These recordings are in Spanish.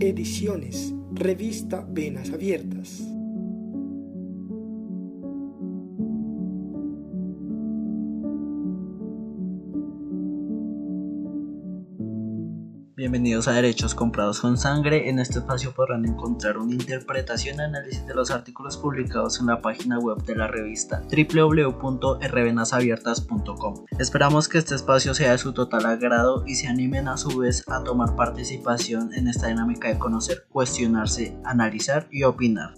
Ediciones, revista Venas Abiertas. Bienvenidos a Derechos Comprados con Sangre. En este espacio podrán encontrar una interpretación y análisis de los artículos publicados en la página web de la revista www.rvenasabiertas.com. Esperamos que este espacio sea de su total agrado y se animen a su vez a tomar participación en esta dinámica de conocer, cuestionarse, analizar y opinar.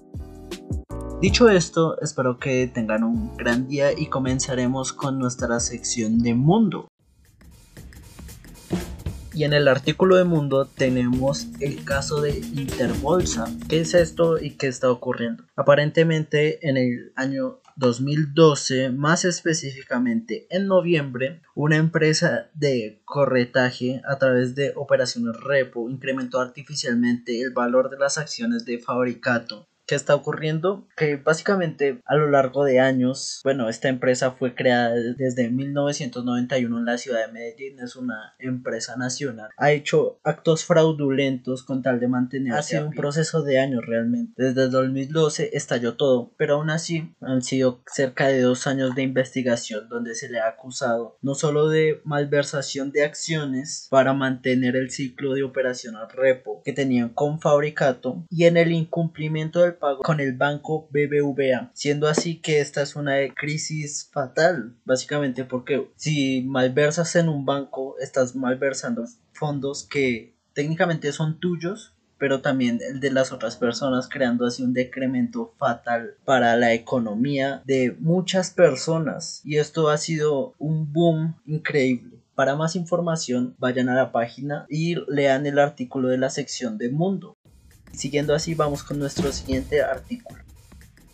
Dicho esto, espero que tengan un gran día y comenzaremos con nuestra sección de mundo. Y en el artículo de Mundo tenemos el caso de Interbolsa. ¿Qué es esto y qué está ocurriendo? Aparentemente en el año 2012, más específicamente en noviembre, una empresa de corretaje a través de operaciones repo incrementó artificialmente el valor de las acciones de Fabricato ¿Qué está ocurriendo? Que básicamente a lo largo de años, bueno, esta empresa fue creada desde 1991 en la ciudad de Medellín, es una empresa nacional. Ha hecho actos fraudulentos con tal de mantener. Ha sido un proceso de años realmente. Desde el 2012 estalló todo, pero aún así han sido cerca de dos años de investigación donde se le ha acusado no solo de malversación de acciones para mantener el ciclo de operación al repo que tenían con Fabricato y en el incumplimiento del pago con el banco BBVA, siendo así que esta es una crisis fatal, básicamente porque si malversas en un banco, estás malversando fondos que técnicamente son tuyos, pero también el de las otras personas, creando así un decremento fatal para la economía de muchas personas. Y esto ha sido un boom increíble. Para más información, vayan a la página y lean el artículo de la sección de Mundo. Siguiendo así, vamos con nuestro siguiente artículo.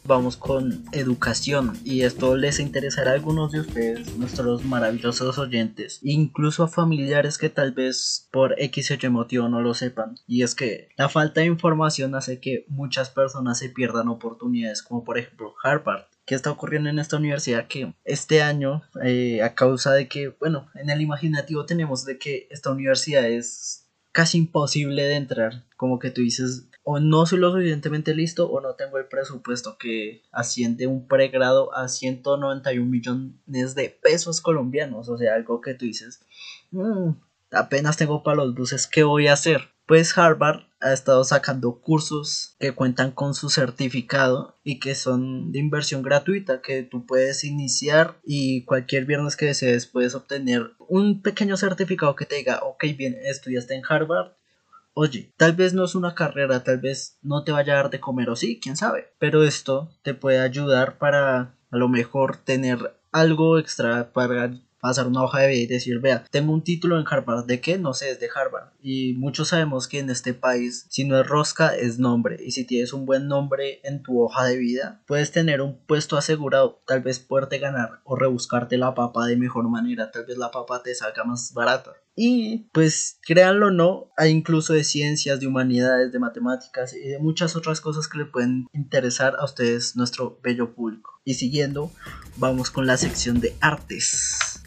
Vamos con educación y esto les interesará a algunos de ustedes, nuestros maravillosos oyentes, incluso a familiares que tal vez por X o Y motivo no lo sepan. Y es que la falta de información hace que muchas personas se pierdan oportunidades, como por ejemplo Harvard, ¿Qué está ocurriendo en esta universidad que este año eh, a causa de que bueno en el imaginativo tenemos de que esta universidad es casi imposible de entrar. Como que tú dices, o no soy lo suficientemente listo o no tengo el presupuesto que asciende un pregrado a 191 millones de pesos colombianos. O sea, algo que tú dices, mm, apenas tengo para los buses, ¿qué voy a hacer? Pues Harvard ha estado sacando cursos que cuentan con su certificado y que son de inversión gratuita que tú puedes iniciar y cualquier viernes que desees puedes obtener un pequeño certificado que te diga ok bien estudiaste en Harvard. Oye tal vez no es una carrera tal vez no te vaya a dar de comer o sí quién sabe. Pero esto te puede ayudar para a lo mejor tener algo extra para pasar una hoja de vida y decir, vea, tengo un título en Harvard, ¿de qué? No sé, es de Harvard. Y muchos sabemos que en este país, si no es rosca, es nombre. Y si tienes un buen nombre en tu hoja de vida, puedes tener un puesto asegurado, tal vez poderte ganar o rebuscarte la papa de mejor manera, tal vez la papa te salga más barata. Y pues créanlo o no, hay incluso de ciencias, de humanidades, de matemáticas y de muchas otras cosas que le pueden interesar a ustedes, nuestro bello público. Y siguiendo, vamos con la sección de artes.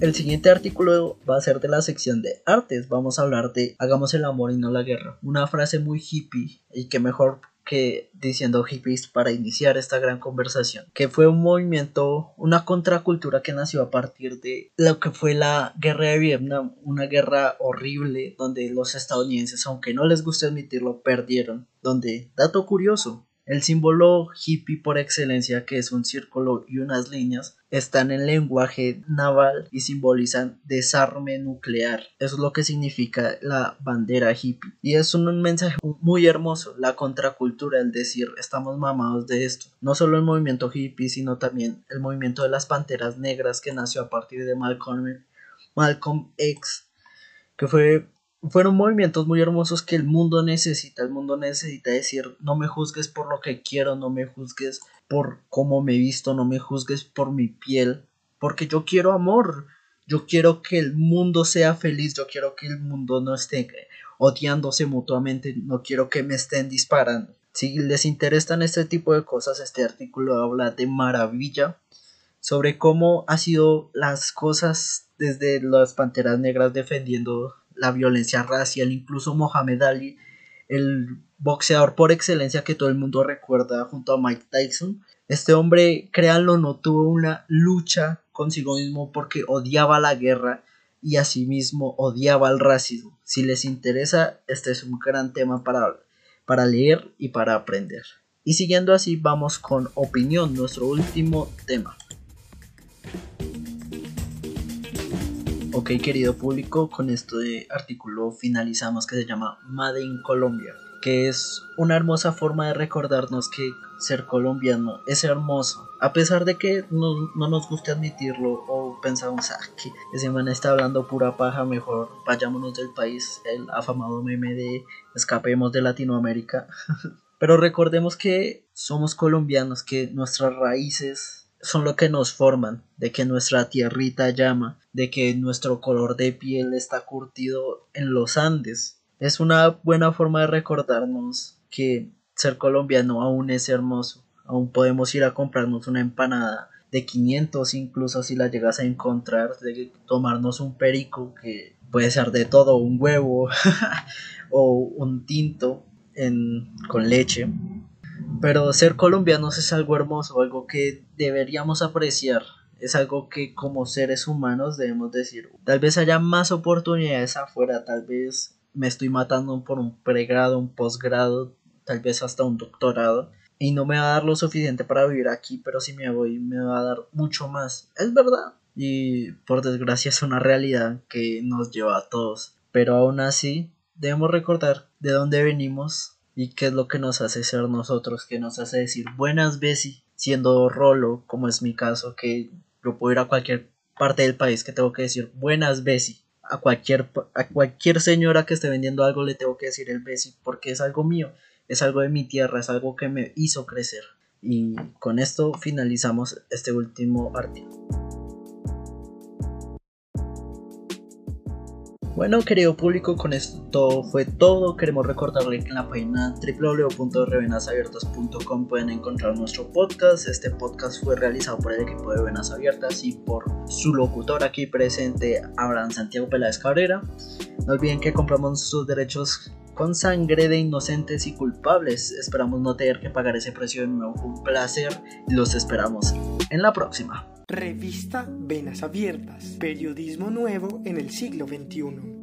El siguiente artículo va a ser de la sección de artes. Vamos a hablar de Hagamos el amor y no la guerra. Una frase muy hippie y que mejor que diciendo hippies para iniciar esta gran conversación, que fue un movimiento, una contracultura que nació a partir de lo que fue la guerra de Vietnam, una guerra horrible donde los estadounidenses, aunque no les guste admitirlo, perdieron, donde, dato curioso, el símbolo hippie por excelencia, que es un círculo y unas líneas, están en lenguaje naval y simbolizan desarme nuclear. Eso es lo que significa la bandera hippie. Y es un mensaje muy hermoso, la contracultura, el decir estamos mamados de esto. No solo el movimiento hippie, sino también el movimiento de las panteras negras que nació a partir de Malcolm, Malcolm X, que fue fueron movimientos muy hermosos que el mundo necesita. El mundo necesita decir, no me juzgues por lo que quiero, no me juzgues por cómo me visto, no me juzgues por mi piel, porque yo quiero amor. Yo quiero que el mundo sea feliz, yo quiero que el mundo no esté odiándose mutuamente, no quiero que me estén disparando. Si les interesan este tipo de cosas, este artículo habla de maravilla sobre cómo ha sido las cosas desde las Panteras Negras defendiendo la violencia racial, incluso Mohamed Ali, el boxeador por excelencia que todo el mundo recuerda junto a Mike Tyson. Este hombre, créanlo, no tuvo una lucha consigo mismo porque odiaba la guerra y asimismo odiaba el racismo. Si les interesa, este es un gran tema para, para leer y para aprender. Y siguiendo así, vamos con opinión, nuestro último tema. Ok, querido público, con este artículo finalizamos que se llama Made in Colombia, que es una hermosa forma de recordarnos que ser colombiano es hermoso, a pesar de que no, nos guste admitirlo o pensamos, ah, que ese man está hablando pura paja, mejor vayámonos del país, el afamado meme de escapemos de Latinoamérica. Pero recordemos que somos colombianos, que nuestras raíces son lo que nos forman, de que nuestra tierrita llama, de que nuestro color de piel está curtido en los Andes. Es una buena forma de recordarnos que ser colombiano aún es hermoso, aún podemos ir a comprarnos una empanada de 500 incluso si la llegas a encontrar, de tomarnos un perico que puede ser de todo, un huevo o un tinto con leche pero ser colombianos es algo hermoso, algo que deberíamos apreciar. Es algo que como seres humanos debemos decir. Tal vez haya más oportunidades afuera, tal vez me estoy matando por un pregrado, un posgrado, tal vez hasta un doctorado. Y no me va a dar lo suficiente para vivir aquí, pero si me voy me va a dar mucho más. Es verdad. Y por desgracia es una realidad que nos lleva a todos. Pero aún así, debemos recordar de dónde venimos, y qué es lo que nos hace ser nosotros, que nos hace decir buenas veces siendo rolo, como es mi caso, que yo puedo ir a cualquier parte del país que tengo que decir buenas veces. A cualquier, a cualquier señora que esté vendiendo algo le tengo que decir el besi porque es algo mío, es algo de mi tierra, es algo que me hizo crecer. Y con esto finalizamos este último artículo. Bueno, querido público, con esto fue todo. Queremos recordarle que en la página www.revenasabiertas.com pueden encontrar nuestro podcast. Este podcast fue realizado por el equipo de Venas Abiertas y por su locutor aquí presente, Abraham Santiago Peláez Cabrera. No olviden que compramos sus derechos con sangre de inocentes y culpables. Esperamos no tener que pagar ese precio de nuevo. Fue un placer los esperamos en la próxima. Revista Venas Abiertas, periodismo nuevo en el siglo XXI.